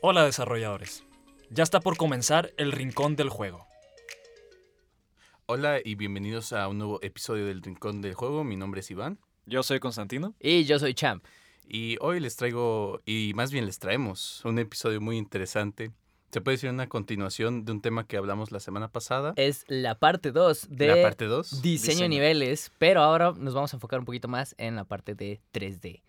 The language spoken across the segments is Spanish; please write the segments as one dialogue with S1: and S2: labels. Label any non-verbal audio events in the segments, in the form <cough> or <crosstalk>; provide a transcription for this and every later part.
S1: Hola desarrolladores. Ya está por comenzar el Rincón del Juego.
S2: Hola y bienvenidos a un nuevo episodio del Rincón del Juego. Mi nombre es Iván
S1: Yo soy Constantino.
S3: Y yo soy Champ.
S2: y hoy les traigo, y más bien les traemos, un episodio muy interesante. Se puede decir una continuación de un tema que hablamos la semana pasada,
S3: Es la parte 2 de
S2: la parte 2.
S3: diseño de niveles, pero ahora nos vamos a enfocar un poquito más en la parte de 3D.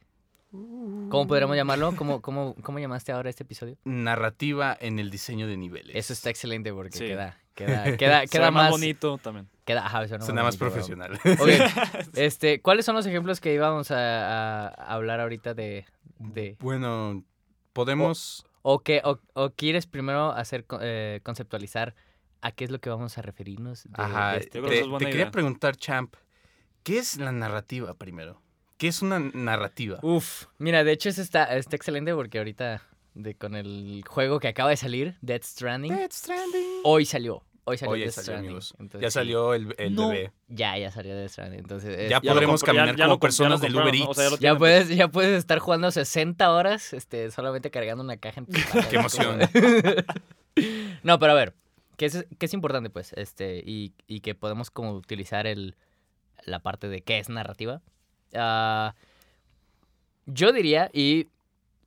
S3: ¿Cómo podríamos llamarlo? ¿Cómo, cómo, cómo llamaste ahora este episodio?
S2: Narrativa en el diseño de niveles.
S3: Eso está excelente porque
S1: Sí.
S3: queda, queda, queda, <laughs> queda
S1: más
S3: más,
S1: bonito también.
S3: Queda, ajá, suena
S2: Suena más
S3: bonito,
S2: profesional. <laughs> <laughs>
S3: Este, ¿cuáles son los ejemplos que íbamos a, a hablar ahorita de, de
S2: bueno, podemos...
S3: o que o, o quieres primero hacer eh, conceptualizar a qué es lo que vamos a referirnos? de-
S2: Ajá,
S3: de
S2: te,
S3: este-
S2: te quería preguntar, Champ, ¿qué es la narrativa primero? ¿Qué es una narrativa?
S3: Uf, mira, de hecho eso está, está excelente porque ahorita de, con el juego que acaba de salir, Death Stranding,
S2: Death Stranding.
S3: hoy salió. Hoy salió
S2: Hoy ya
S3: Death
S2: salió,
S3: Stranding.
S2: amigos.
S3: entonces
S2: Ya salió el, el
S3: No,
S2: bebé.
S3: Ya, ya salió Death Stranding. Entonces, es-
S2: Ya podremos caminar
S1: ya
S2: como personas del Uber
S1: ¿no? O sea, ya lo
S2: Eats.
S3: ya puedes, ya puedes estar jugando 60 horas este, solamente cargando una caja en tu. <laughs>
S2: Qué emoción. <laughs>
S3: no, pero a ver, ¿qué es, qué es importante, pues? Este, y, y que podemos como utilizar el, la parte de qué es narrativa. Ah, yo diría, y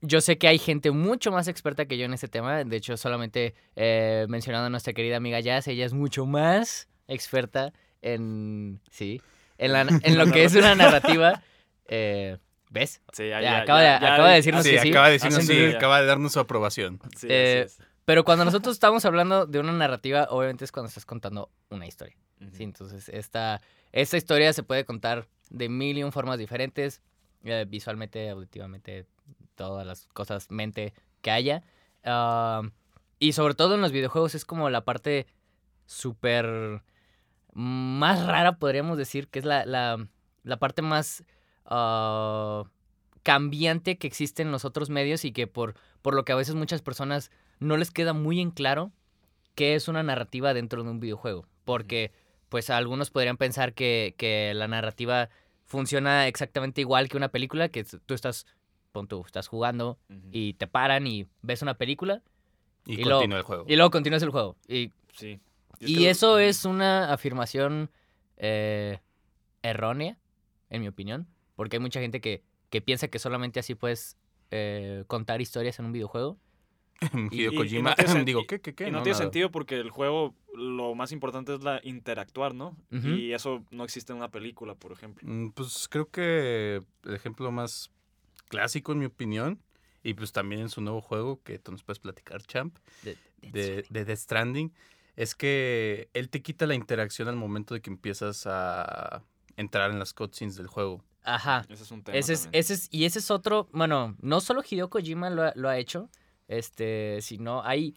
S3: yo sé que hay gente mucho más experta que yo en este tema. De hecho, solamente eh, mencionando a nuestra querida amiga Jazz, ella es mucho más experta en. Sí. En, la- en lo que es una narrativa. Eh, ¿Ves?
S1: Sí, ya,
S3: Ya, acaba
S1: ya-
S3: de-
S1: ya-
S3: acaba de decirnos
S2: Sí,
S3: que sí.
S2: acaba de decirnos
S1: Hacen
S2: sí, acaba de darnos su aprobación.
S1: Sí,
S3: Eh,
S1: así es.
S3: Pero cuando <laughs> nosotros estamos hablando de una narrativa, obviamente es cuando estás contando una historia. Sí, entonces esta, esta historia se puede contar de mil y un formas diferentes, eh, visualmente, auditivamente, todas las cosas, mente que haya. Y sobre todo en los videojuegos es como la parte súper más rara, podríamos decir, que es la, la, la parte más ah, cambiante que existe en los otros medios y que por, por lo que a veces muchas personas no les queda muy en claro qué es una narrativa dentro de un videojuego. Porque, pues, algunos podrían pensar que, que la narrativa funciona exactamente igual que una película, que tú estás, pon tú, estás jugando y te paran y ves una película
S2: Y,
S3: Y
S2: continúa el juego.
S3: y luego continúas el juego. Y,
S1: Sí.
S3: y eso es una afirmación eh, errónea, en mi opinión, porque hay mucha gente que, que piensa que solamente así puedes eh, contar historias en un videojuego. <laughs>
S2: Hideo
S1: y- y
S2: Kojima,
S1: no <laughs>
S2: digo, ¿qué, qué, qué?
S1: Y no,
S2: No,
S1: tiene
S2: nada.
S1: sentido porque el juego lo más importante es la interactuar, ¿no? Y eso no existe en una película, por ejemplo.
S2: Mm, Pues creo que el ejemplo más clásico, en mi opinión, y pues también en su nuevo juego, que tú nos puedes platicar, Champ,
S3: De-
S2: de, de Death Stranding, es que él te quita la interacción al momento de que empiezas a entrar en las cutscenes del juego.
S3: Ajá.
S1: Ese es un tema.
S3: Ese es, ese es, y ese es otro, bueno, no solo Hideo Kojima lo ha, lo ha hecho, este, sino hay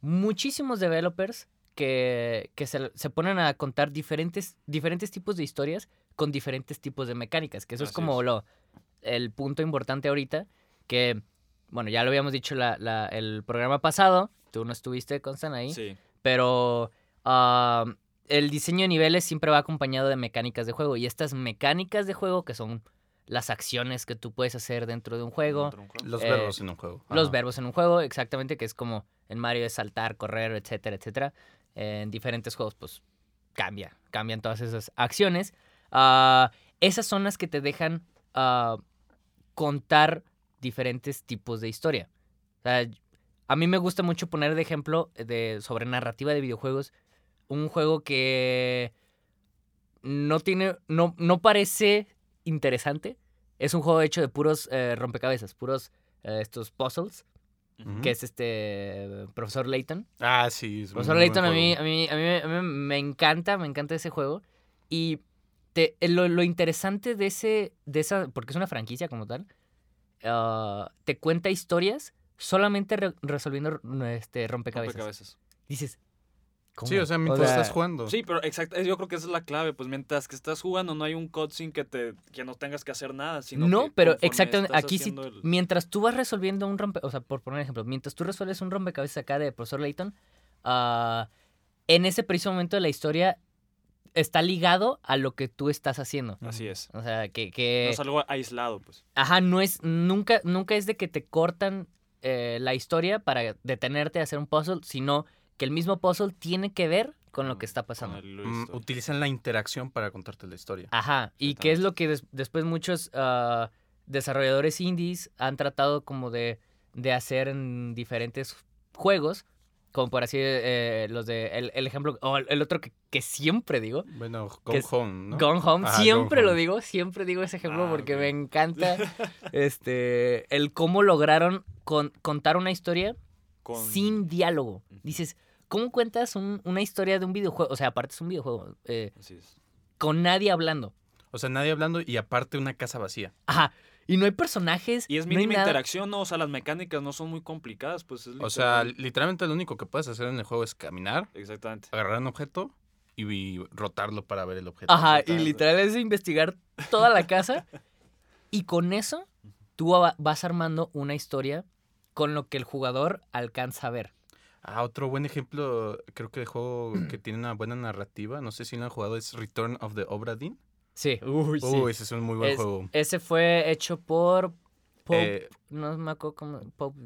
S3: muchísimos developers que, que se, se ponen a contar diferentes, diferentes tipos de historias con diferentes tipos de mecánicas, que eso es como
S1: es.
S3: lo, el punto importante ahorita, que, bueno, ya lo habíamos dicho la, la- el programa pasado, tú no estuviste, Constan, ahí,
S1: Sí.
S3: pero ah, el diseño de niveles siempre va acompañado de mecánicas de juego. Y estas mecánicas de juego, que son las acciones que tú puedes hacer dentro de un juego,
S1: Dentro de un juego.
S2: Los
S3: Eh,
S2: verbos en un juego.
S3: los verbos en un juego, exactamente, que es como en Mario es saltar, correr, etcétera, etcétera. En diferentes juegos, pues cambia, cambian todas esas acciones. Ah, esas son las que te dejan ah, contar diferentes tipos de historia. O sea, a mí me gusta mucho poner de ejemplo de, sobre narrativa de videojuegos un juego que no tiene, no, no parece interesante. Es un juego hecho de puros eh, rompecabezas, puros eh, estos puzzles, que es este Profesor Layton.
S2: Ah, sí. Es un
S3: Profesor
S2: muy buen
S3: Layton a mí, a, mí, a, mí, me- a mí me encanta, me encanta ese juego. Y te- eh, lo, lo interesante de ese, de esa, porque es una franquicia como tal, ah, te cuenta historias solamente re- resolviendo este, rompecabezas.
S1: Rompecabezas.
S3: Dices, ¿cómo?
S2: Sí, o sea, mientras
S3: sea,
S2: estás jugando.
S1: Sí, pero exacto, yo creo que esa es la clave, pues mientras que estás jugando no hay un cutscene que te que no tengas que hacer nada, sino
S3: No,
S1: que
S3: pero exactamente, aquí sí,
S1: el-
S3: mientras tú vas resolviendo un rompe, o sea, por poner ejemplo, mientras tú resuelves un rompecabezas acá de profesor Layton, ah, en ese preciso momento de la historia está ligado a lo que tú estás haciendo.
S1: Así es.
S3: O sea, que, que
S1: No es algo aislado, pues.
S3: ajá, no es, nunca, nunca es de que te cortan eh, la historia para detenerte a hacer un puzzle, sino que el mismo puzzle tiene que ver con lo que está pasando.
S1: De
S2: Mm, utilizan la interacción para contarte la historia.
S3: Ajá, y que es lo que des- después muchos ah, desarrolladores indies han tratado como de, de hacer en diferentes juegos, como por así eh, los de, el, el ejemplo, o el, el otro que, que siempre digo,
S2: Bueno, Gone Home, ¿no?
S3: Gone Home,
S2: Ajá,
S3: siempre
S2: Gone
S3: lo
S2: Home.
S3: digo, siempre digo ese ejemplo
S1: Ah,
S3: porque me encanta <laughs> este el cómo lograron con- contar una historia
S1: Con-
S3: sin diálogo. Dices, ¿cómo cuentas un- una historia de un videojuego? O sea, aparte es un videojuego, eh,
S1: Así es.
S3: con nadie hablando.
S2: O sea, nadie hablando y aparte una casa vacía.
S3: Ajá. Y no hay personajes.
S1: Y es mínima interacción, ¿no? O sea, las mecánicas no son muy complicadas, pues es
S2: O sea,
S1: literal-
S2: literalmente lo único que puedes hacer en el juego es caminar,
S1: Exactamente.
S2: agarrar un objeto y, y rotarlo para ver el objeto.
S3: Ajá, y literal es investigar toda la casa. <laughs> y con eso, tú va- vas armando una historia con lo que el jugador alcanza a ver.
S2: Ah, otro buen ejemplo, creo que de juego que <clears throat> tiene una buena narrativa, no sé si lo han jugado, es Return of the Obra Dinn.
S3: Sí. Uy,
S2: Uy, ese es un muy buen
S3: Es-
S2: juego.
S3: Ese fue hecho por. Pope-
S2: Eh,
S3: no me acuerdo cómo. Pope-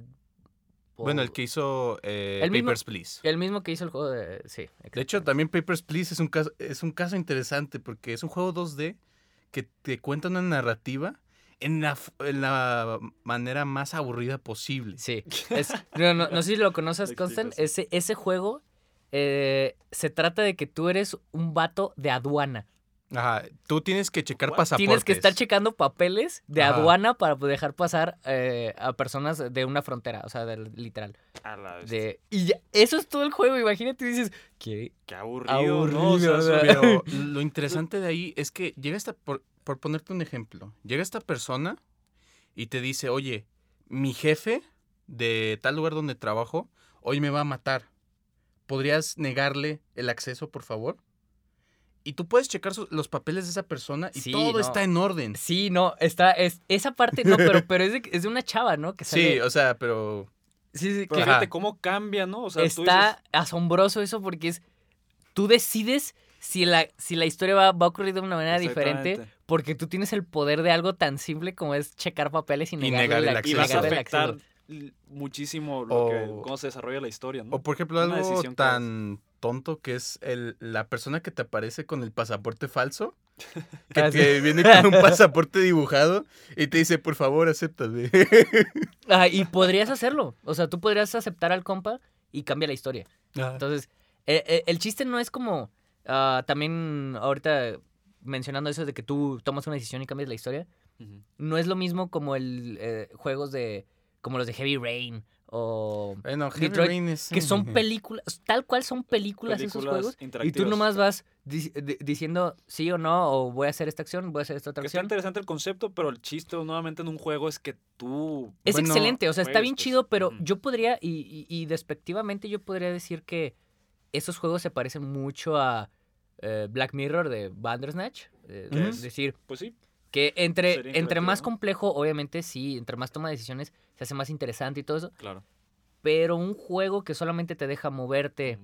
S2: bueno, el que hizo eh,
S3: El mismo-
S2: Papers, Please.
S3: El mismo que hizo el juego de. Sí.
S2: De hecho, también Papers, Please es un, caso, es un caso interesante porque es un juego 2D que te cuenta una narrativa en la, en la manera más aburrida posible.
S3: Sí. <laughs> Es- no, no- no sé si lo conoces, Constant. Ese, ese juego eh, se trata de que tú eres un vato de aduana.
S2: Ajá, tú tienes que checar pasaportes.
S3: Tienes que estar checando papeles de
S2: Ajá.
S3: aduana para dejar pasar eh, a personas de una frontera, o sea, del- literal.
S1: A la bestia.
S3: De, y ya, eso es todo el juego, imagínate, dices, ¿qué?
S1: Qué aburrido,
S2: Pero lo interesante de ahí es que llega esta, por, por ponerte un ejemplo, llega esta persona y te dice, oye, mi jefe de tal lugar donde trabajo hoy me va a matar. ¿Podrías negarle el acceso, por favor? Y tú puedes checar su- los papeles de esa persona y
S3: Sí,
S2: todo
S3: no.
S2: está en orden.
S3: Sí, no, está, es, esa parte no, pero, pero es, de, es de una chava, ¿no? Que
S2: Sí, o sea, pero...
S3: sí, sí,
S1: Pero
S3: que
S2: Ajá.
S1: fíjate cómo cambia, ¿no? O sea, tú
S3: está
S1: dices,
S3: asombroso eso porque es, tú decides si la, si la historia va, va a ocurrir de una manera diferente porque tú tienes el poder de algo tan simple como es checar papeles y,
S2: Y
S3: negarle
S2: negar el
S3: la-
S1: y vas a
S3: negarle el
S1: afectar
S3: acceso.
S1: muchísimo lo que,
S2: O-
S1: cómo se desarrolla la historia, ¿no?
S2: O por ejemplo,
S1: Una
S2: algo
S1: decisión que
S2: tan tonto que es el, la persona que te aparece con el pasaporte falso, <laughs> que
S3: Ah,
S2: te
S3: sí.
S2: viene con un <laughs> pasaporte dibujado y te dice, por favor, acéptame. <laughs>
S3: Ah, y podrías hacerlo. O sea, tú podrías aceptar al compa y cambia la historia. Entonces, eh, eh, el chiste no es como. ah, también ahorita mencionando eso de que tú tomas una decisión y cambias la historia. No es lo mismo como el eh, juegos de. como los de Heavy Rain. O.
S2: Bueno,
S3: Detroit,
S2: Rain es-
S3: Que son películas. Tal cual son películas, esos juegos. Y tú nomás vas di- di- diciendo sí o no. O voy a hacer esta acción, voy a hacer esta otra
S1: Que está
S3: acción.
S1: interesante el concepto, pero el chiste nuevamente en un juego es que tú...
S3: Es
S2: Bueno,
S3: excelente, o sea, está bien
S1: pues.
S3: chido, pero yo podría, y, y, y despectivamente yo podría decir que esos juegos se parecen mucho a eh, Black Mirror de Bandersnatch. eh,
S1: ¿Qué
S3: Es
S1: es?
S3: decir,
S1: Pues sí,
S3: que entre, entre más complejo, obviamente sí, entre más toma de decisiones, se hace más interesante y todo eso,
S1: claro.
S3: pero un juego que solamente te deja moverte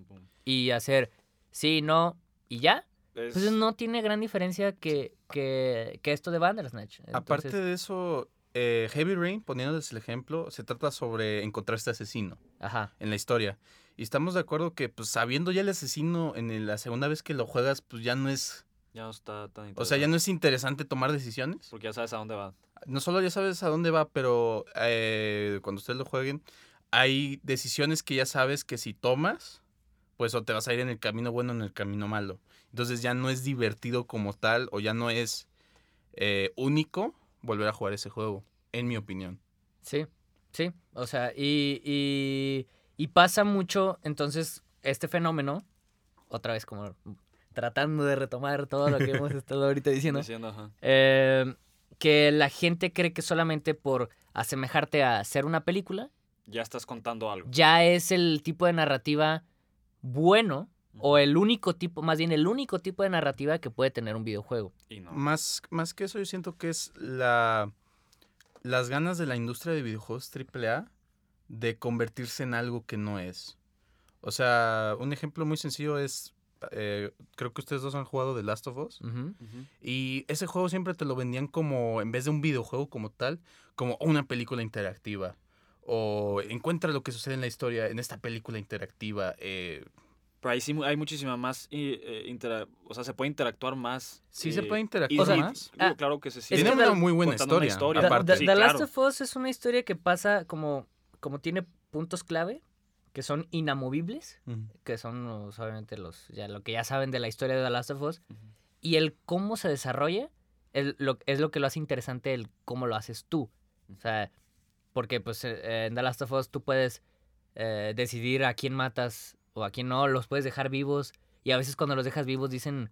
S3: y hacer sí, no, y ya,
S1: Es-
S3: pues no tiene gran diferencia que, que, que esto de Bandersnatch.
S2: Aparte
S3: Entonces,
S2: de eso, eh, Heavy Rain, poniéndoles el ejemplo, se trata sobre encontrar este asesino
S3: Ajá.
S2: en la historia. Y estamos de acuerdo que, pues, sabiendo ya el asesino en el- la segunda vez que lo juegas, pues ya no es...
S1: Ya no está tan
S2: O sea, ya no es interesante tomar decisiones.
S1: Porque ya sabes a dónde va.
S2: No solo ya sabes a dónde va, pero eh, cuando ustedes lo jueguen, hay decisiones que ya sabes que si tomas, pues o te vas a ir en el camino bueno o en el camino malo. Entonces ya no es divertido como tal o ya no es eh, único volver a jugar ese juego, en mi opinión.
S3: Sí, sí. O sea, y, y, y pasa mucho, entonces, este fenómeno, otra vez como tratando de retomar todo lo que hemos <laughs> estado ahorita diciendo,
S1: Diciendo, ajá.
S3: eh, que la gente cree que solamente por asemejarte a hacer una película,
S1: Ya estás contando algo.
S3: ya es el tipo de narrativa bueno o el único tipo, más bien el único tipo de narrativa que puede tener un videojuego.
S1: Y no.
S2: Más, más que eso, yo siento que es la las ganas de la industria de videojuegos AAA de convertirse en algo que no es. O sea, un ejemplo muy sencillo es, eh, creo que ustedes dos han jugado The Last of Us. Y ese juego siempre te lo vendían como, en vez de un videojuego como tal, como una película interactiva. O encuentra lo que sucede en la historia en esta película interactiva. eh,
S1: Pero ahí sí hay muchísima más. eh, eh, intera- o sea, se puede interactuar más.
S2: sí se
S1: eh,
S2: puede interactuar
S3: O sea,
S2: más.
S3: ah,
S1: claro que se sigue
S2: Tiene una
S3: The-
S2: muy buena historia.
S1: historia.
S3: The,
S2: aparte.
S3: The-
S1: Sí,
S3: The Last
S1: claro.
S3: of Us es una historia que pasa como, como tiene puntos clave que son inamovibles, que son los- obviamente los ya lo que ya saben de la historia de The Last of Us y el cómo se desarrolla el- lo, es lo que lo hace interesante el cómo lo haces tú. O sea, porque pues eh, en The Last of Us tú puedes eh, decidir a quién matas o a quién no, los puedes dejar vivos y a veces cuando los dejas vivos dicen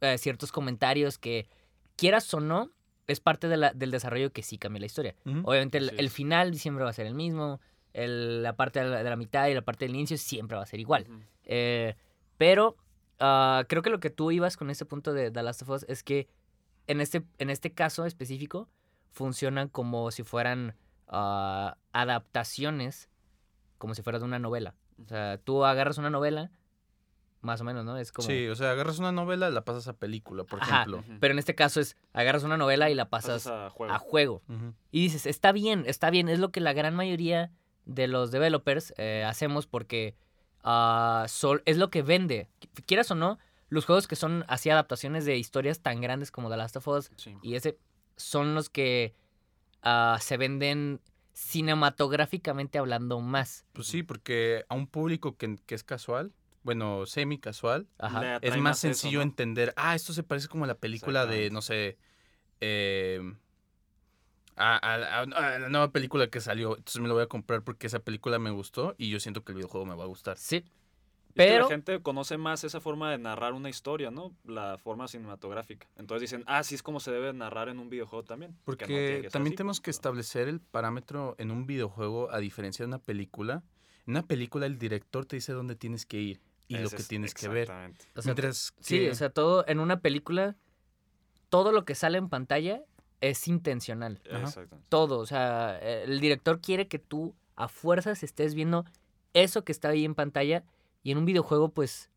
S3: eh, ciertos comentarios que quieras o no es parte de la- del desarrollo que sí cambia la historia. Obviamente el, el
S1: es.
S3: final siempre va a ser el mismo, el- la parte de la, de la mitad y la parte del inicio siempre va a ser igual. Eh, pero ah, creo que lo que tú ibas con ese punto de The Last of Us es que en este, en este caso específico funcionan como si fueran ah, adaptaciones, como si fuera de una novela. O sea, tú agarras una novela, más o menos, ¿no? Es como...
S2: Sí, o sea, agarras una novela, la pasas a película, por
S3: Ajá.
S2: ejemplo.
S3: Pero en este caso es, agarras una novela y la pasas
S1: Pasas a juego.
S3: a juego.
S2: Ujú.
S3: Y dices, está bien, está bien, es lo que la gran mayoría de los developers eh, hacemos porque ah, sol- es lo que vende. Qu- Quieras o no, los juegos que son así adaptaciones de historias tan grandes como The Last of Us
S1: Sí.
S3: y ese son los que ah, se venden cinematográficamente hablando más.
S2: Pues sí, porque a un público que, que es casual, bueno, semi casual,
S3: Ajá.
S2: Es más
S1: eso,
S2: sencillo
S1: ¿no?
S2: entender, ah, esto se parece como a la película de, no sé, eh, a, a- a- a la nueva película que salió. Entonces me lo voy a comprar porque esa película me gustó y yo siento que el videojuego me va a gustar.
S3: Sí.
S1: Es que
S3: Pero-
S1: la gente conoce más esa forma de narrar una historia, ¿no? La forma cinematográfica. Entonces dicen, ah, sí es como se debe narrar en un videojuego también. que no
S2: Porque también
S1: así,
S2: tenemos que establecer el parámetro en un videojuego a diferencia de una película. En una película el director te dice dónde tienes que ir y lo que
S1: es-
S2: tienes que ver.
S1: exactamente.
S3: O sea,
S2: Mientras
S3: sí, o sea, todo en una película, todo lo que sale en pantalla es intencional.
S1: Exactamente.
S3: todo. O sea, eh, el director quiere que tú a fuerzas estés viendo eso que está ahí en pantalla y en un videojuego, pues,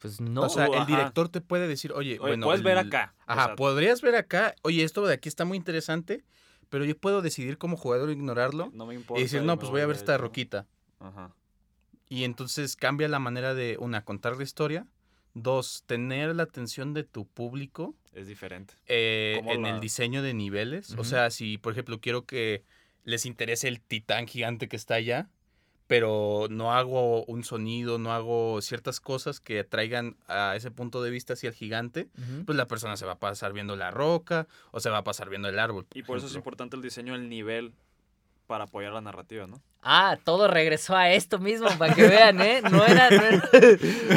S3: pues no.
S2: o sea,
S1: Uh,
S2: el
S1: ajá.
S2: director te puede decir, oye,
S1: Oye,
S2: bueno,
S1: puedes ver acá. o
S2: Ajá,
S1: sea,
S2: podrías ver acá, oye, esto de aquí está muy interesante, pero yo puedo decidir como jugador ignorarlo
S1: no me importa.
S2: y decir, no, pues voy a ver esta
S1: esto".
S2: roquita.
S1: Ajá.
S2: Y entonces cambia la manera de, una, contar la historia, dos, tener la atención de tu público
S1: Es diferente.
S2: eh, en
S1: la-
S2: el diseño de niveles. O sea, si, por ejemplo, quiero que les interese el titán gigante que está allá, pero no hago un sonido, no hago ciertas cosas que atraigan a ese punto de vista hacia el gigante, pues la persona se va a pasar viendo la roca o se va a pasar viendo el árbol.
S1: Y por eso es importante el diseño del nivel para apoyar la narrativa, ¿no?
S3: Ah, todo regresó a esto mismo, para que vean, ¿eh? No era... No era-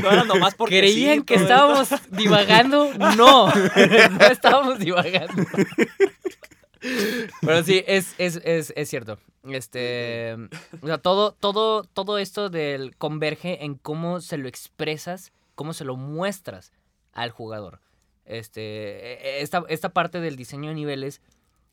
S1: No era nomás porque
S3: ¿Creían
S1: sí,
S3: que estábamos divagando? No, no estábamos divagando. Pero sí, es, es, es, es cierto. Este, o sea, todo, todo, todo esto del converge en cómo se lo expresas, cómo se lo muestras al jugador. Este, e- esta, esta parte del diseño de niveles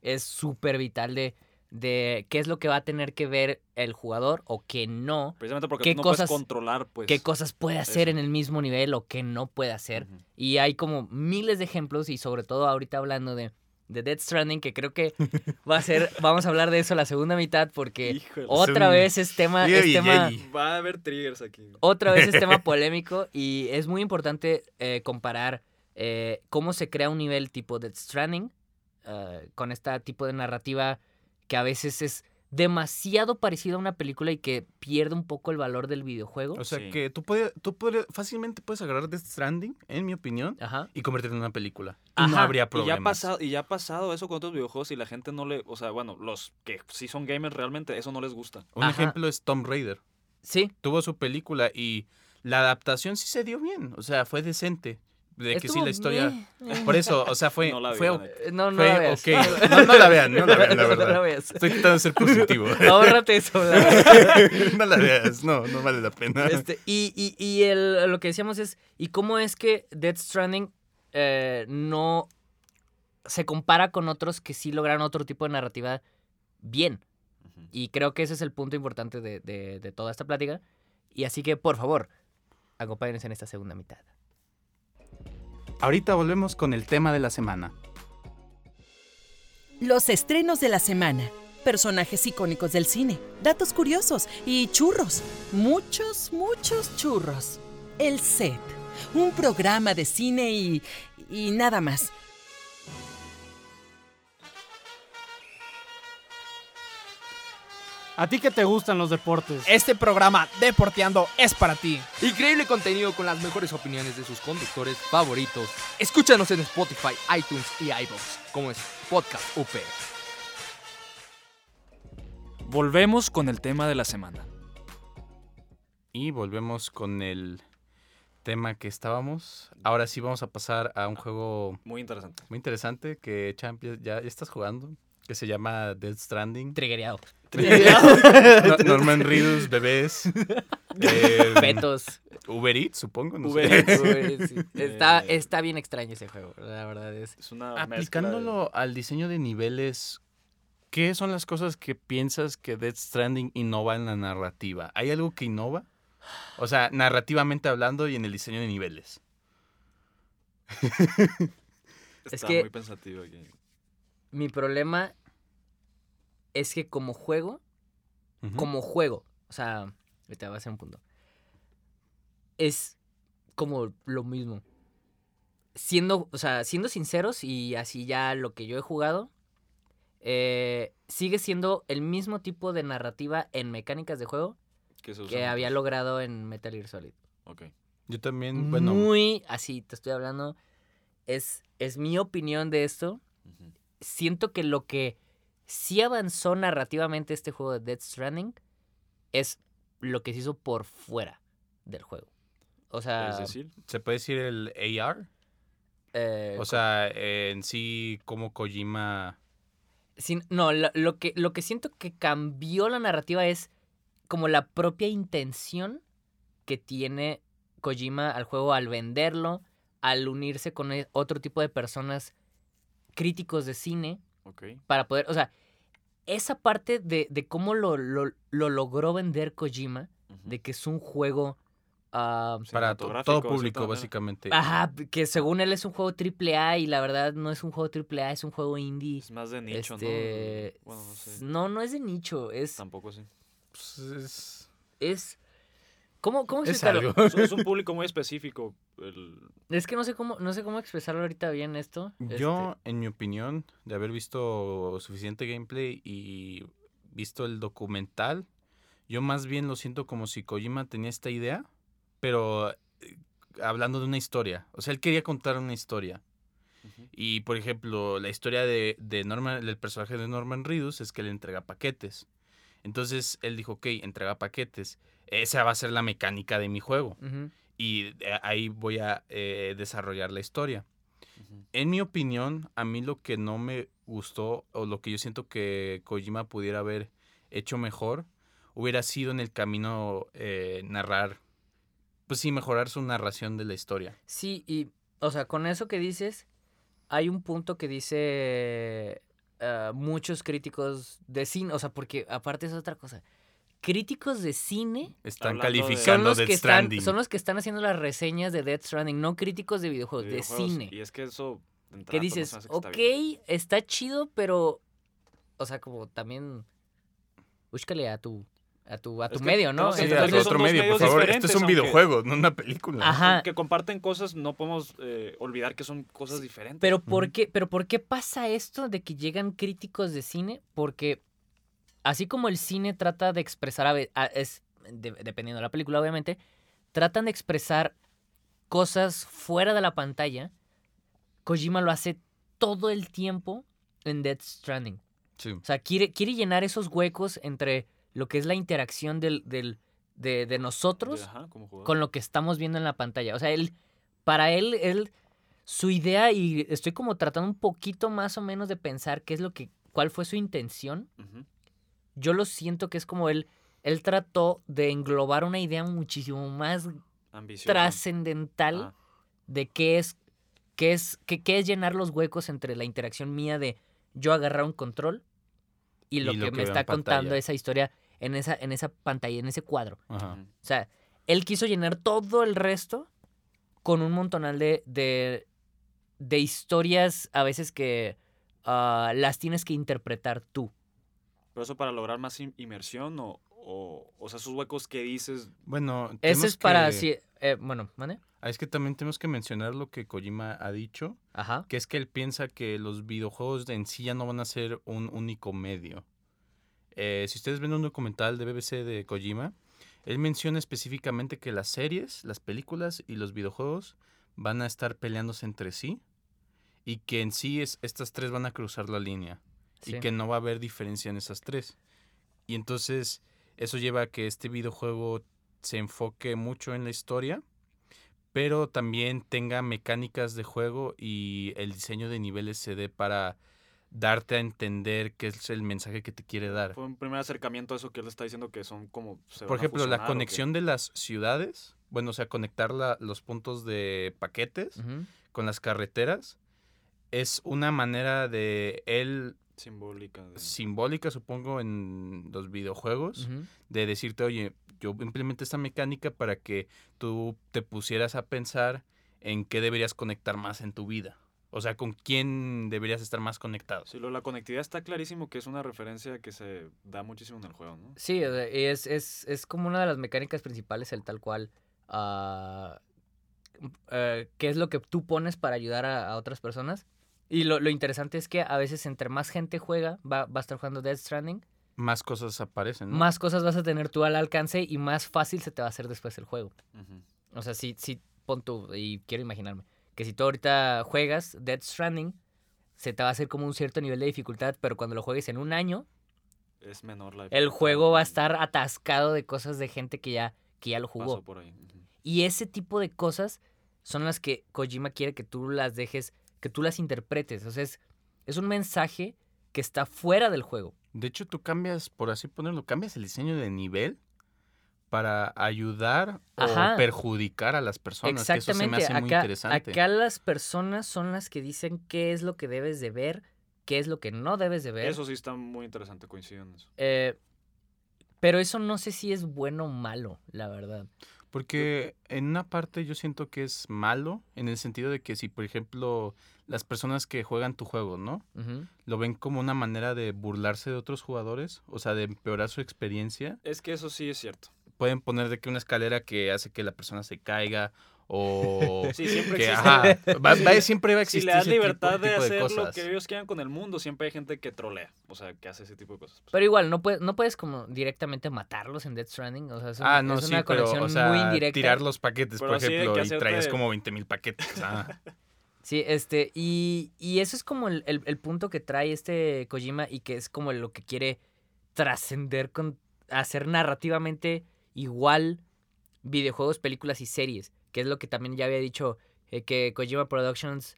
S3: es súper vital de, de qué es lo que va a tener que ver el jugador o qué no,
S1: Precisamente porque
S3: ¿Qué
S1: tú no
S3: cosas-
S1: puedes controlar, pues.
S3: qué cosas puede hacer
S1: eso.
S3: en el mismo nivel o qué no puede hacer. Y hay como miles de ejemplos y sobre todo ahorita hablando de, de Dead Stranding, que creo que <laughs> va a ser, vamos a hablar de eso la segunda mitad porque
S1: Híjole.
S3: otra
S2: un-
S3: vez es tema, es tema.
S1: Va a haber triggers aquí.
S3: otra vez es tema <laughs> polémico y es muy importante eh, comparar eh, cómo se crea un nivel tipo Dead Stranding eh, con este tipo de narrativa que a veces es demasiado parecido a una película y que pierde un poco el valor del videojuego.
S2: O sea
S1: Sí.
S2: que tú, puedes, tú puedes, fácilmente puedes agarrar Death Stranding, en mi opinión,
S3: Ajá.
S2: y convertirlo en una película. Y no
S3: Ajá,
S2: habría
S1: Y ya, ha
S2: problemas.
S1: pasado, y ya ha pasado eso con otros videojuegos y la gente no le. O sea, bueno, los que sí son gamers realmente, eso no les gusta.
S2: Un
S3: Ajá.
S2: ejemplo es Tomb Raider.
S3: Sí,
S2: Tuvo su película y la adaptación sí se dio bien. O sea, fue decente. De que sí la historia...
S3: meh, eh.
S2: Por eso, o sea, fue...
S1: No la vi,
S2: fue,
S1: la neta.
S3: No, no
S2: fue
S3: la veas.
S2: ok. <laughs> No, no la vean, no la vean, la
S3: No
S2: verdad.
S3: la veas.
S2: Estoy tratando de ser positivo. <laughs>
S3: Ahórrate eso. <laughs>
S2: no la veas, no, no vale la pena.
S3: Este, y y, y el, lo que decíamos es, ¿y cómo es que Death Stranding eh, no se compara con otros que sí lograron otro tipo de narrativa bien? Y creo que ese es el punto importante de, de- de toda esta plática. Y así que, por favor, acompáñenos en esta segunda mitad.
S2: Ahorita volvemos con el tema de la semana.
S4: Los estrenos de la semana. Personajes icónicos del cine, datos curiosos y churros. Muchos, muchos churros. El set. Un programa de cine y... y nada más.
S5: ¿A ti que te gustan los deportes?
S6: Este programa Deporteando es para ti.
S7: Increíble contenido con las mejores opiniones de sus conductores favoritos. Escúchanos en Spotify, iTunes y iVoox, como es Podcast UP.
S1: Volvemos con el tema de la semana.
S2: Y volvemos con el tema que estábamos. Ahora sí vamos a pasar a un juego
S1: Muy interesante.
S2: muy interesante que Champ ya, ya estás jugando, que se llama Death Stranding.
S3: Triggereado. <laughs>
S2: No- Norman Reedus, bebés. <laughs> eh. Uber Eats, supongo. No
S1: Uber
S2: sé.
S1: Eats.
S3: Uy, sí. <laughs> Está,
S1: Eh.
S3: está bien extraño ese juego, la verdad es.
S1: Es una mezcla de-
S2: Aplicándolo al diseño de niveles, ¿qué son las cosas que piensas que Death Stranding innova en la narrativa? ¿Hay algo que innova? O sea, narrativamente hablando y en el diseño de niveles.
S1: Está
S3: que-
S1: muy pensativo aquí.
S3: Mi problema es que como juego, como juego, o sea, te voy a hacer un punto. Es como lo mismo. Siendo, o sea, siendo sinceros y así ya lo que yo he jugado, eh, sigue siendo el mismo tipo de narrativa en mecánicas de juego
S1: Que,
S3: había logrado en Metal Gear Solid.
S1: Ok.
S2: Yo también, bueno,
S3: Muy así, te estoy hablando. Es, es mi opinión de esto. Siento que lo que sí avanzó narrativamente este juego de Death Stranding es lo que se hizo por fuera del juego. O sea,
S1: es decir,
S2: ¿se puede decir el AR?
S3: eh,
S2: O sea, eh, en sí, como Kojima...
S3: sin- no, lo, lo que, lo que siento que cambió la narrativa es como la propia intención que tiene Kojima al juego al venderlo, al unirse con e- otro tipo de personas críticos de cine
S1: ok.
S3: para poder, o sea, esa parte de, de cómo lo, lo, lo logró vender Kojima, de que es un juego, ah,
S2: Para todo público, básicamente.
S3: ajá, que según él es un juego triple A y la verdad no es un juego triple A, es un juego indie.
S1: Es más de nicho,
S3: este,
S1: ¿no? Bueno, no sé.
S3: no, no es de nicho, es,
S1: Tampoco así.
S2: Pues es,
S3: es, ¿cómo, cómo
S2: es.
S1: Es, un público muy específico. El,
S3: Es que no sé cómo, no sé cómo expresarlo ahorita bien esto.
S2: Yo, en mi opinión, de haber visto suficiente gameplay y visto el documental, yo más bien lo siento como si Kojima tenía esta idea, pero eh, hablando de una historia. O sea, él quería contar una historia. Y, por ejemplo, la historia de, de Norman, del personaje de Norman Reedus es que le entrega paquetes. Entonces, él dijo, ok, entrega paquetes. Esa va a ser la mecánica de mi juego. Y eh, ahí voy a eh, desarrollar la historia. En mi opinión, a mí lo que no me gustó o lo que yo siento que Kojima pudiera haber hecho mejor hubiera sido en el camino eh, narrar, pues sí, mejorar su narración de la historia.
S3: Sí, y, o sea, con eso que dices, hay un punto que dice muchos críticos de cine, o sea, porque aparte es otra cosa. Críticos de cine
S2: Están
S1: Hablando de-
S3: son
S2: calificando
S3: los,
S2: Death
S3: que están,
S2: Stranding.
S3: son los que están haciendo las reseñas de Death Stranding, no críticos de videojuegos, de,
S1: videojuegos.
S3: cine.
S1: Y es que eso.
S3: Que
S1: pues, no
S3: dices,
S1: hace que está
S3: ok, está chido, pero, o sea, como también, búscale a tu, a tu, a
S1: Es
S3: tu
S1: que
S3: medio, ¿no?
S2: Sí,
S1: que
S2: otro medio, por favor. Este es un
S1: aunque-
S2: videojuego, no una película.
S3: Ajá.
S1: Que comparten cosas, no podemos eh, olvidar que son cosas diferentes.
S3: Pero ¿por, qué, pero ¿por qué pasa esto de que llegan críticos de cine? Porque así como el cine trata de expresar, a es, de- dependiendo de la película obviamente, tratan de expresar cosas fuera de la pantalla, Kojima lo hace todo el tiempo en Death Stranding.
S2: Sí.
S3: O sea, quiere, quiere llenar esos huecos entre lo que es la interacción del, del- de, de nosotros
S1: Ajá,
S3: con lo que estamos viendo en la pantalla. O sea, él, para él, él su idea y estoy como tratando un poquito más o menos de pensar qué es lo que, cuál fue su intención.
S1: Ujú.
S3: Yo lo siento que es como él, él trató de englobar una idea muchísimo más trascendental
S1: Ah,
S3: de qué es, qué es, qué, qué es llenar los huecos entre la interacción mía de yo agarrar un control y lo
S2: Y
S3: que
S2: lo
S3: me
S2: que
S3: está contando
S2: pantalla.
S3: esa historia en esa, en esa pantalla, en ese cuadro.
S2: Ajá.
S3: O sea, él quiso llenar todo el resto con un montonal de, de, de historias a veces que ah, las tienes que interpretar tú.
S1: Pero eso para lograr más in- inmersión o, o, o sea, esos huecos que dices.
S2: Bueno,
S3: Ese es para...
S2: que-
S3: sí, eh, bueno, ¿vale?
S2: Ah, Es que también tenemos que mencionar lo que Kojima ha dicho,
S3: Ajá.
S2: que es que él piensa que los videojuegos en sí ya no van a ser un único medio. Eh, si ustedes ven un documental de BBC de Kojima, él menciona específicamente que las series, las películas y los videojuegos van a estar peleándose entre sí y que en sí es, estas tres van a cruzar la línea
S3: sí.
S2: y que no va a haber diferencia en esas tres. Y entonces eso lleva a que este videojuego se enfoque mucho en la historia, pero también tenga mecánicas de juego y el diseño de niveles se dé para darte a entender qué es el mensaje que te quiere dar.
S1: Fue un primer acercamiento a eso que él está diciendo que son como. se
S2: Por ejemplo, la conexión de las ciudades, bueno, o sea, conectar la- los puntos de paquetes con las carreteras, es una manera de él
S1: Simbólica. de-
S2: simbólica, supongo, en los videojuegos, de decirte, oye, yo implementé esta mecánica para que tú te pusieras a pensar en qué deberías conectar más en tu vida. O sea, con quién deberías estar más conectado.
S1: Sí, lo, la conectividad está clarísimo que es una referencia que se da muchísimo en el juego, ¿no?
S3: Sí, es, es, es como una de las mecánicas principales, el tal cual. ah, eh, ¿Qué es lo que tú pones para ayudar a, a otras personas? Y lo, lo interesante es que a veces entre más gente juega, va, va a estar jugando Death Stranding,
S2: Más cosas aparecen, ¿no?
S3: más cosas vas a tener tú al alcance y más fácil se te va a hacer después el juego. O sea, si, si pon tú, y quiero imaginarme, que si tú ahorita juegas Death Stranding, se te va a hacer como un cierto nivel de dificultad, pero cuando lo juegues en un año,
S1: Es menor la.
S3: el juego va a estar atascado de cosas de gente que ya, que ya lo jugó.
S1: Por ahí.
S3: Y ese tipo de cosas son las que Kojima quiere que tú las dejes, que tú las interpretes. O sea, es, es un mensaje que está fuera del juego.
S2: De hecho, tú cambias, por así ponerlo, cambias el diseño de nivel para ayudar
S3: Ajá.
S2: o perjudicar a las personas. que eso se me
S3: Exactamente.
S2: hace muy
S3: Acá,
S2: interesante.
S3: acá las personas son las que dicen qué es lo que debes de ver, qué es lo que no debes de ver.
S1: Eso sí está muy interesante, coincido en eso.
S3: Eh, pero eso no sé si es bueno o malo, la verdad.
S2: Porque en una parte yo siento que es malo, en el sentido de que si, por ejemplo, las personas que juegan tu juego, ¿no? Lo ven como una manera de burlarse de otros jugadores, o sea, de empeorar su experiencia.
S1: Es que eso sí es cierto.
S2: Pueden poner de que una escalera que hace que la persona se caiga o
S1: Sí, siempre
S2: que
S1: existe.
S2: ajá, va- <laughs> va- siempre va a
S1: Si
S2: existir
S1: le das
S2: ese tipo-
S1: libertad de
S2: tipo
S1: hacer lo que ellos quieran con el mundo, siempre hay gente que trolea. O sea, que hace ese tipo de cosas. pues.
S3: Pero igual, no, puedes no puedes como directamente matarlos en Death Stranding. O sea, es, un-
S2: Ah, no,
S3: es
S2: sí,
S3: una
S2: pero,
S3: conexión
S2: o sea,
S3: muy indirecta.
S2: tirar los paquetes,
S1: Pero
S2: por ejemplo, y traías como 20 mil paquetes. <laughs> ah.
S3: Sí, este, y, y eso es como el, el- el punto que trae este Kojima y que es como lo que quiere trascender con hacer narrativamente igual videojuegos, películas y series, que es lo que también ya había dicho eh, que Kojima Productions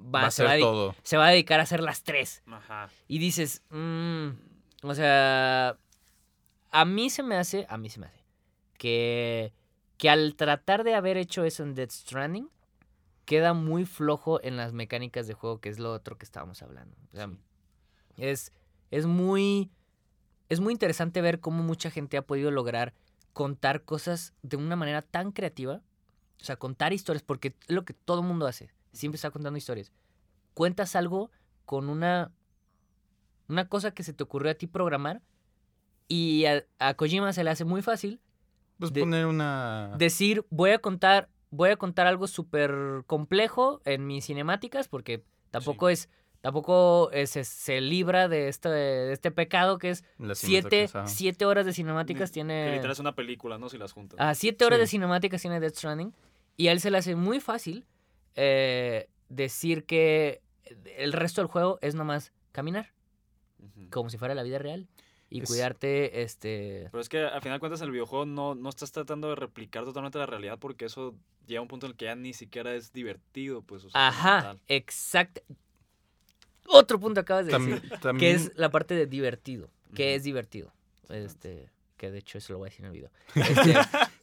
S3: va,
S2: Va a
S3: se, va
S2: todo.
S3: se va a dedicar a hacer las tres.
S1: Ajá.
S3: Y dices, mm, o sea, a mí se me hace, a mí se me hace, que, que al tratar de haber hecho eso en Death Stranding, queda muy flojo en las mecánicas de juego, que es lo otro que estábamos hablando. O sea, es, es muy, es muy interesante ver cómo mucha gente ha podido lograr contar cosas de una manera tan creativa. O sea, contar historias, porque es lo que todo el mundo hace. Siempre está contando historias. Cuentas algo con una, una cosa que se te ocurrió a ti programar y a, a Kojima se le hace muy fácil
S2: Pues
S3: de-
S2: poner una...
S3: decir, voy a contar, voy a contar algo súper complejo en mis cinemáticas, porque tampoco es, tampoco se, se libra de este, de este pecado que es siete, siete horas de cinemáticas
S1: Que
S3: tiene.
S1: literal es una película, ¿no? Si las juntas.
S3: Ah, siete horas de cinemáticas tiene Death Stranding. Y a él se le hace muy fácil eh, decir que el resto del juego es nomás caminar, como si fuera la vida real. y
S2: Es-
S3: cuidarte, este...
S1: Pero es que al final de cuentas en el videojuego no, no estás tratando de replicar totalmente la realidad porque eso llega a un punto en el que ya ni siquiera es divertido, pues. O sea,
S3: Ajá, exacto. Otro punto acabas de
S2: También,
S3: decir, que
S2: también-
S3: es la parte de divertido, que es divertido. Este, que de hecho eso lo voy a decir en el video. <laughs> Este,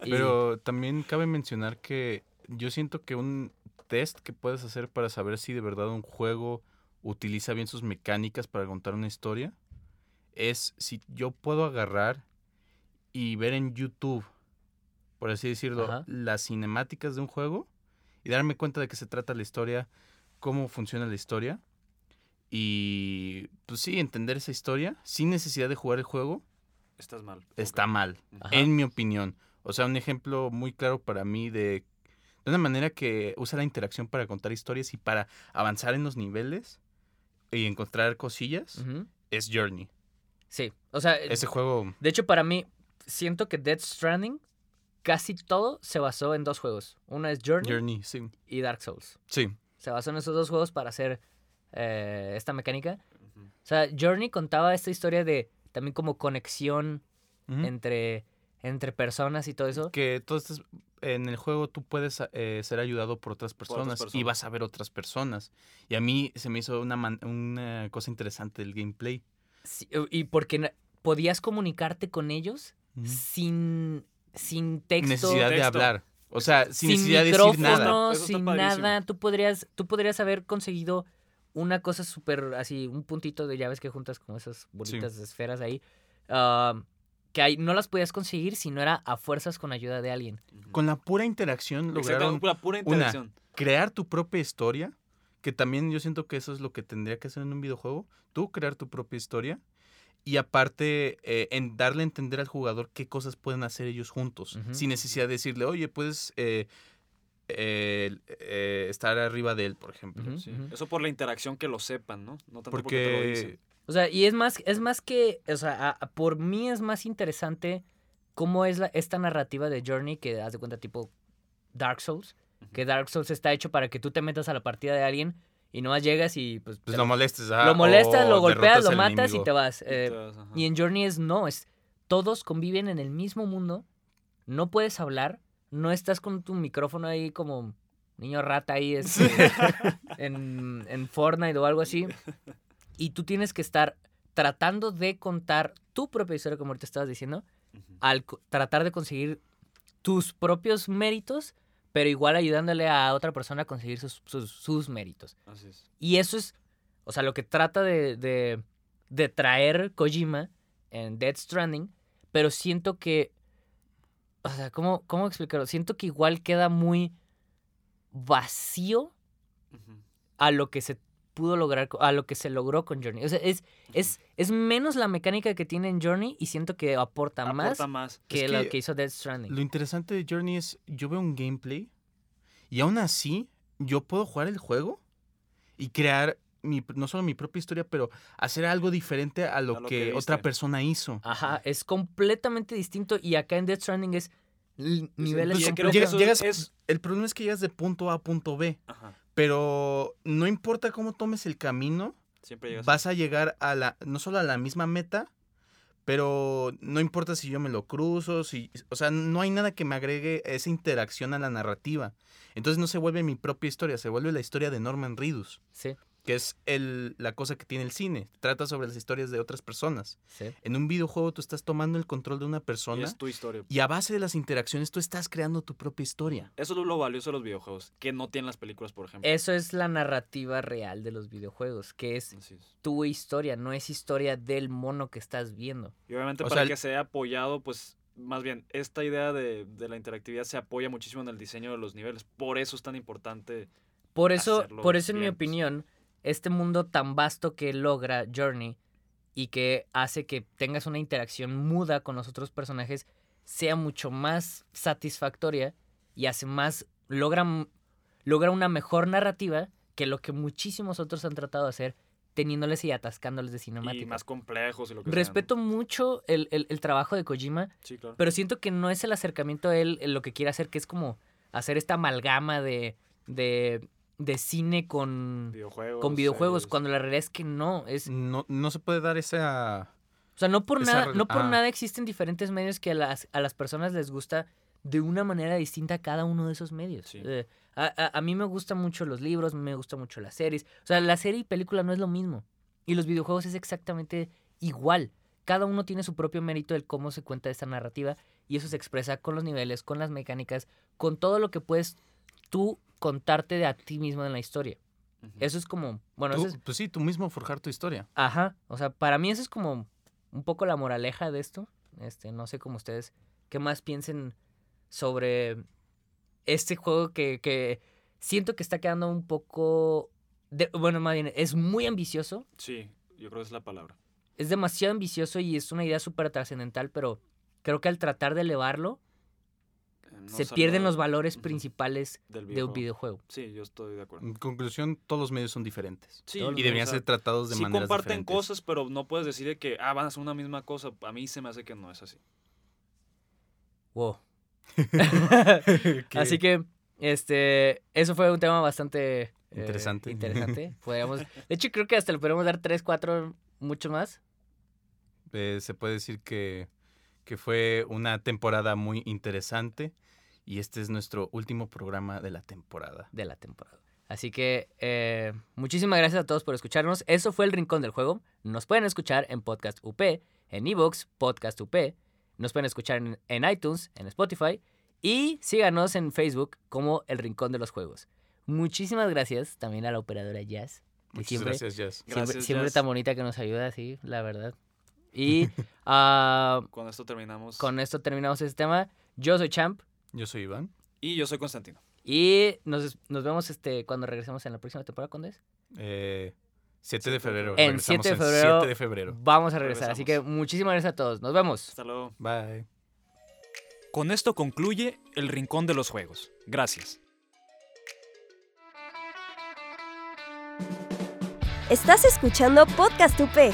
S2: Pero también cabe mencionar que yo siento que un test que puedes hacer para saber si de verdad un juego utiliza bien sus mecánicas para contar una historia es si yo puedo agarrar y ver en YouTube, por así decirlo,
S3: Ajá.
S2: las cinemáticas de un juego y darme cuenta de qué se trata la historia, cómo funciona la historia y pues sí, entender esa historia sin necesidad de jugar el juego
S1: Estás mal.
S2: está mal,
S3: Ajá.
S2: en mi opinión. O sea, un ejemplo muy claro para mí de, de una manera que usa la interacción para contar historias y para avanzar en los niveles y encontrar cosillas es Journey.
S3: Sí, o sea,
S2: Ese juego,
S3: de hecho para mí, siento que Death Stranding, casi todo se basó en dos juegos. Uno es Journey,
S2: Journey, sí.
S3: y Dark Souls.
S2: Sí,
S3: Se basó en esos dos juegos para hacer eh, esta mecánica. O sea, Journey contaba esta historia de también como conexión entre, entre personas y todo eso.
S2: que todo esto es- en el juego tú puedes eh, ser ayudado por otras,
S1: otras
S2: personas y vas a ver otras personas. Y a mí se me hizo una, man- una cosa interesante del gameplay.
S3: Sí, y porque podías comunicarte con ellos sin, sin texto.
S2: Necesidad de
S1: Texto.
S2: hablar. O sea, sin,
S3: sin
S2: necesidad de decir nada.
S3: Sin nada. Tú podrías, tú podrías haber conseguido una cosa súper así, un puntito de llaves que juntas con esas bolitas de esferas ahí. ah, que ahí no las podías conseguir si no era a fuerzas con ayuda de alguien.
S2: Con la pura interacción
S1: Exacto,
S2: lograron
S1: pura, pura
S2: una-
S1: interacción.
S2: crear tu propia historia, que también yo siento que eso es lo que tendría que hacer en un videojuego, tú crear tu propia historia y aparte eh, en darle a entender al jugador qué cosas pueden hacer ellos juntos, sin necesidad de decirle, oye, puedes eh, eh, eh, estar arriba de él, por ejemplo.
S1: Sí. Eso por la interacción que lo sepan, ¿no? No tanto porque, te lo
S2: Porque
S1: dicen.
S3: O sea, y es más, es más que, o sea, a- a- por mí es más interesante cómo es la, esta narrativa de Journey que haz de cuenta tipo Dark Souls. Que Dark Souls está hecho para que tú te metas a la partida de alguien y nomás llegas y pues,
S2: pues lo
S3: lo,
S2: molestes, ah,
S3: lo molestas,
S2: o
S3: lo golpeas, lo matas y te vas. Eh,
S1: ajá.
S3: y en Journey es no, es todos conviven en el mismo mundo, no puedes hablar, no estás con tu micrófono ahí como niño rata ahí este, <laughs> en, en Fortnite o algo así. <laughs> Y tú tienes que estar tratando de contar tu propia historia, como ahorita estabas diciendo, al tratar de conseguir tus propios méritos, pero igual ayudándole a otra persona a conseguir sus, sus, sus méritos.
S1: Así es.
S3: Y eso es, o sea, lo que trata de, de, de traer Kojima en Death Stranding, pero siento que, o sea, ¿cómo, ¿cómo explicarlo? Siento que igual queda muy vacío a lo que se pudo lograr, a lo que se logró con Journey. O sea, es, es, es menos la mecánica que tiene en Journey y siento que aporta, más
S1: Aporta más.
S3: que
S2: Es
S3: lo
S2: que
S3: que hizo Death Stranding.
S2: Lo interesante de Journey es, yo veo un gameplay y aún así yo puedo jugar el juego y crear mi, no solo mi propia historia, pero hacer algo diferente a lo,
S1: A lo
S2: que,
S1: que
S2: otra persona hizo.
S3: Ajá, es completamente distinto y acá en Death Stranding es niveles
S1: y creo que
S3: completos.
S1: eso
S2: llegas-
S1: es-
S2: El problema es que llegas de punto A a punto B,
S1: Ajá.
S2: Pero no importa cómo tomes el camino,
S1: Siempre
S2: vas a llegar a la, no solo a la misma meta, pero no importa si yo me lo cruzo, si, o sea, no hay nada que me agregue esa interacción a la narrativa. Entonces no se vuelve mi propia historia, se vuelve la historia de Norman Reedus,
S3: Sí,
S2: que es el, la cosa que tiene el cine. Trata sobre las historias de otras personas.
S3: sí.
S2: En un videojuego tú estás tomando el control de una
S1: Y
S2: persona
S1: es tu historia.
S2: y a base de las interacciones tú estás creando tu propia historia.
S1: Eso es lo valioso de los videojuegos, que no tienen las películas, por ejemplo.
S3: Eso es la narrativa real de los videojuegos, que es tu historia, no es historia del mono que estás viendo.
S1: Y obviamente
S2: O
S1: para
S2: sea,
S1: que sea apoyado, pues más bien, esta idea de, de la interactividad se apoya muchísimo en el diseño de los niveles. Por eso es tan importante.
S3: Por eso, por eso en mi
S1: bien, pues.
S3: opinión, este mundo tan vasto que logra Journey y que hace que tengas una interacción muda con los otros personajes sea mucho más satisfactoria y hace más logra logra una mejor narrativa que lo que muchísimos otros han tratado de hacer teniéndoles y atascándoles de
S1: Y
S3: cinemática.
S1: más complejos y lo que.
S3: Respeto mucho el, el- el trabajo de Kojima,
S1: Sí, claro.
S3: pero siento que no es el acercamiento a él en lo que quiere hacer, que es como hacer esta amalgama de, de, de cine con,
S1: videojuegos.
S3: con videojuegos,
S1: series.
S3: cuando la realidad es que no. Es,
S2: No, no se puede dar esa...
S3: o sea, no por,
S2: Esa
S3: nada, no por
S2: ah.
S3: nada existen diferentes medios que a las, a las personas les gusta de una manera distinta cada uno de esos medios.
S1: Sí.
S3: Eh, a, a- a mí me gustan mucho los libros, me gustan mucho las series. O sea, la serie y película no es lo mismo. Y los videojuegos es exactamente igual. Cada uno tiene su propio mérito del cómo se cuenta esta narrativa y eso se expresa con los niveles, con las mecánicas, con todo lo que puedes tú contarte de a ti mismo en la historia. Eso es como, bueno,
S2: Tú-
S3: eso es,
S2: pues sí, tú mismo forjar tu historia.
S3: Ajá, o sea, para mí eso es como un poco la moraleja de esto. Este, no sé cómo ustedes, qué más piensen sobre este juego que, que siento que está quedando un poco, de- bueno, más bien, es muy ambicioso,
S1: Sí, yo creo que es la palabra.
S3: es demasiado ambicioso y es una idea súper trascendental, pero creo que al tratar de elevarlo,
S1: no
S3: se pierden los valores principales
S1: del
S3: de un
S1: videojuego. Sí, yo estoy de acuerdo.
S2: En conclusión, todos los medios son diferentes.
S1: Sí,
S2: Y deberían ser tratados de
S1: sí
S2: maneras
S1: comparten
S2: diferentes.
S1: cosas, pero no puedes decir de que, ah, van a hacer una misma cosa. A mí se me hace que no es así.
S3: Wow. <laughs> <laughs> Así que, este, eso fue un tema bastante eh,
S2: Interesante.
S3: interesante. <laughs> Podríamos, de hecho, creo que hasta le podemos dar tres, cuatro, mucho más.
S2: eh, se puede decir que, que fue una temporada muy interesante y este es nuestro último programa de la temporada.
S3: de la temporada. Así que eh, muchísimas gracias a todos por escucharnos. Eso fue el Rincón del Juego. Nos pueden escuchar en Podcast UP, en Evox, Podcast UP. Nos pueden escuchar en, en iTunes, en Spotify. Y síganos en Facebook como El Rincón de los Juegos. Muchísimas gracias también a la operadora Jazz. que
S2: Muchas
S3: siempre,
S2: gracias, Jazz.
S3: siempre,
S1: Gracias,
S3: siempre
S1: Jazz.
S3: tan bonita que nos ayuda, sí, la verdad. Y <laughs> ah,
S1: Con esto terminamos.
S3: con esto terminamos este tema. Yo soy Champ.
S2: Yo soy Iván.
S1: Y yo soy Constantino.
S3: Y nos, nos vemos este, cuando regresemos en la próxima temporada. ¿Cuándo es?
S2: Eh, 7 de febrero.
S3: En
S2: Regresamos
S3: 7 de febrero.
S2: 7 de febrero.
S3: Vamos a regresar. Así que muchísimas gracias a todos. Nos vemos.
S1: Hasta luego.
S2: Bye.
S1: Con esto concluye el Rincón de los Juegos. Gracias.
S8: Estás escuchando Podcast UP.